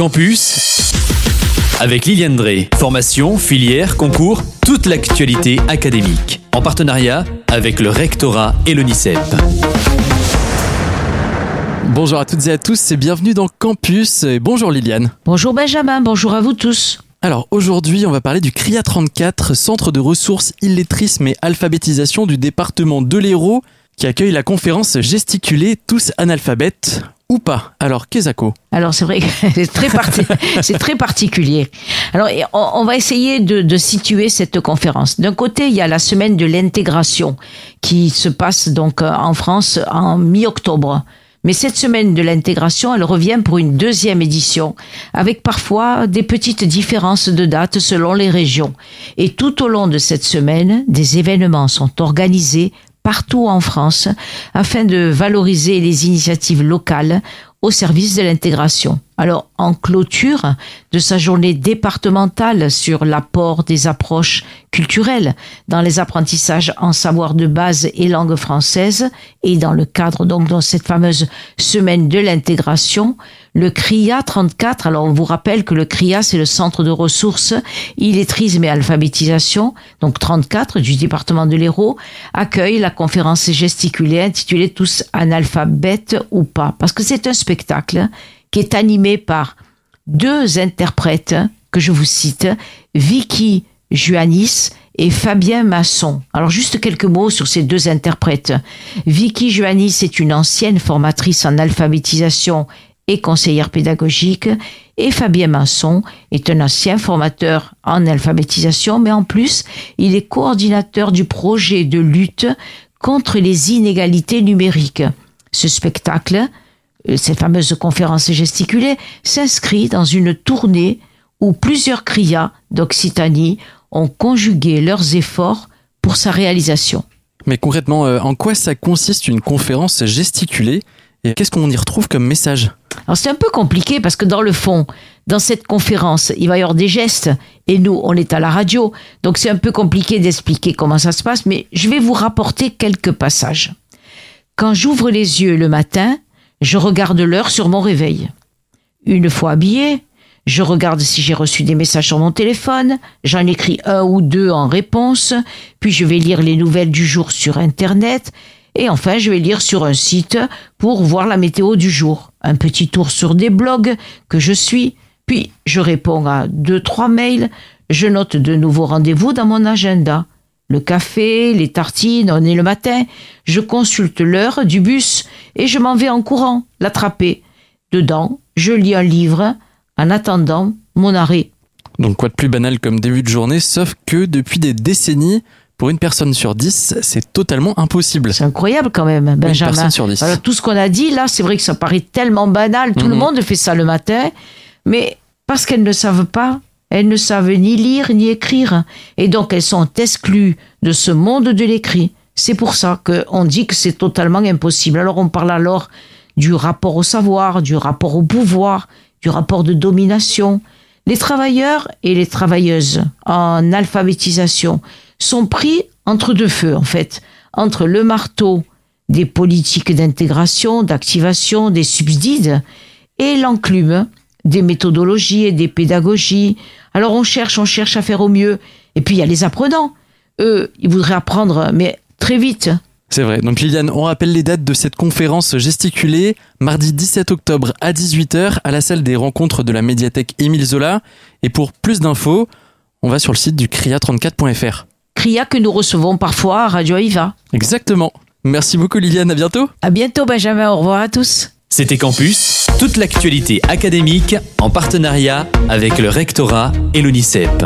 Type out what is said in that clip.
Campus avec Liliane Drey. Formation, filière, concours, toute l'actualité académique. En partenariat avec le rectorat et l'ONICEP. Bonjour à toutes et à tous et bienvenue dans Campus. Et bonjour Liliane. Bonjour Benjamin, bonjour à vous tous. Alors aujourd'hui, on va parler du CRIA 34, Centre de ressources illetrisme et alphabétisation du département de l'Hérault, qui accueille la conférence Gesticuler tous analphabètes ou pas. Alors, Kezako Alors, c'est vrai, très, c'est très particulier. Alors, on, va essayer de, de situer cette conférence. D'un côté, il y a la semaine de l'intégration qui se passe donc euh, en France en mi-octobre. Mais cette semaine de l'intégration, elle revient pour une deuxième édition, avec parfois des petites différences de date selon les régions. Et tout au long de cette semaine, des événements sont organisés partout en France afin de valoriser les initiatives locales au service de l'intégration. Alors, en clôture de sa journée départementale sur l'apport des approches culturelles dans les apprentissages en savoir de base et langue française, et dans le cadre donc de cette fameuse semaine de l'intégration, le CRIA 34, alors on vous rappelle que le CRIA c'est le centre de ressources, illettrisme et alphabétisation, donc 34 du département de l'Hérault, accueille la conférence gesticulée intitulée Tous analphabètes ou pas, parce que c'est un spectacle qui est animé par deux interprètes que je vous cite, Vicky Juanis et Fabien Masson. Alors juste quelques mots sur ces deux interprètes. Vicky Juanis est une ancienne formatrice en alphabétisation et conseillère pédagogique et Fabien Masson est un ancien formateur en alphabétisation mais en plus il est coordinateur du projet de lutte contre les inégalités numériques. Ce spectacle euh, cette fameuse conférence gesticulée s'inscrit dans une tournée où plusieurs crias d'Occitanie ont conjugué leurs efforts pour sa réalisation. Mais concrètement, euh, en quoi ça consiste une conférence gesticulée? Et qu'est-ce qu'on y retrouve comme message? Alors c'est un peu compliqué parce que dans le fond, dans cette conférence, il va y avoir des gestes et nous, on est à la radio, donc c'est un peu compliqué d'expliquer comment ça se passe, mais je vais vous rapporter quelques passages. Quand j'ouvre les yeux le matin, je regarde l'heure sur mon réveil. Une fois habillé, je regarde si j'ai reçu des messages sur mon téléphone, j'en écris un ou deux en réponse, puis je vais lire les nouvelles du jour sur Internet, et enfin je vais lire sur un site pour voir la météo du jour. Un petit tour sur des blogs que je suis, puis je réponds à deux, trois mails, je note de nouveaux rendez-vous dans mon agenda le café, les tartines, on est le matin, je consulte l'heure du bus et je m'en vais en courant l'attraper. Dedans, je lis un livre en attendant mon arrêt. Donc quoi de plus banal comme début de journée, sauf que depuis des décennies, pour une personne sur dix, c'est totalement impossible. C'est incroyable quand même, Benjamin. Une personne sur dix. tout ce qu'on a dit là, c'est vrai que ça paraît tellement banal. Tout le mhm. monde fait ça le matin, mais parce qu'elles ne savent pas, elles ne savent ni lire ni écrire, et donc elles sont exclues de ce monde de l'écrit. C'est pour ça qu'on dit que c'est totalement impossible. Alors on parle alors du rapport au savoir, du rapport au pouvoir, du rapport de domination. Les travailleurs et les travailleuses en alphabétisation sont pris entre deux feux, en fait, entre le marteau des politiques d'intégration, d'activation, des subsides, et l'enclume des méthodologies et des pédagogies. Alors on cherche, on cherche à faire au mieux. Et puis il y a les apprenants. Eux, ils voudraient apprendre, mais très vite. C'est vrai. Donc Liliane, on rappelle les dates de cette conférence gesticulée, mardi 17 octobre à 18h à la salle des rencontres de la médiathèque Émile Zola. Et pour plus d'infos, on va sur le site du cria34.fr. Cria que nous recevons parfois à Radio Aïva. Exactement. Merci beaucoup Liliane, à bientôt. À bientôt Benjamin, au revoir à tous. C'était Campus, toute l'actualité académique en partenariat avec le rectorat et l'UNICEP.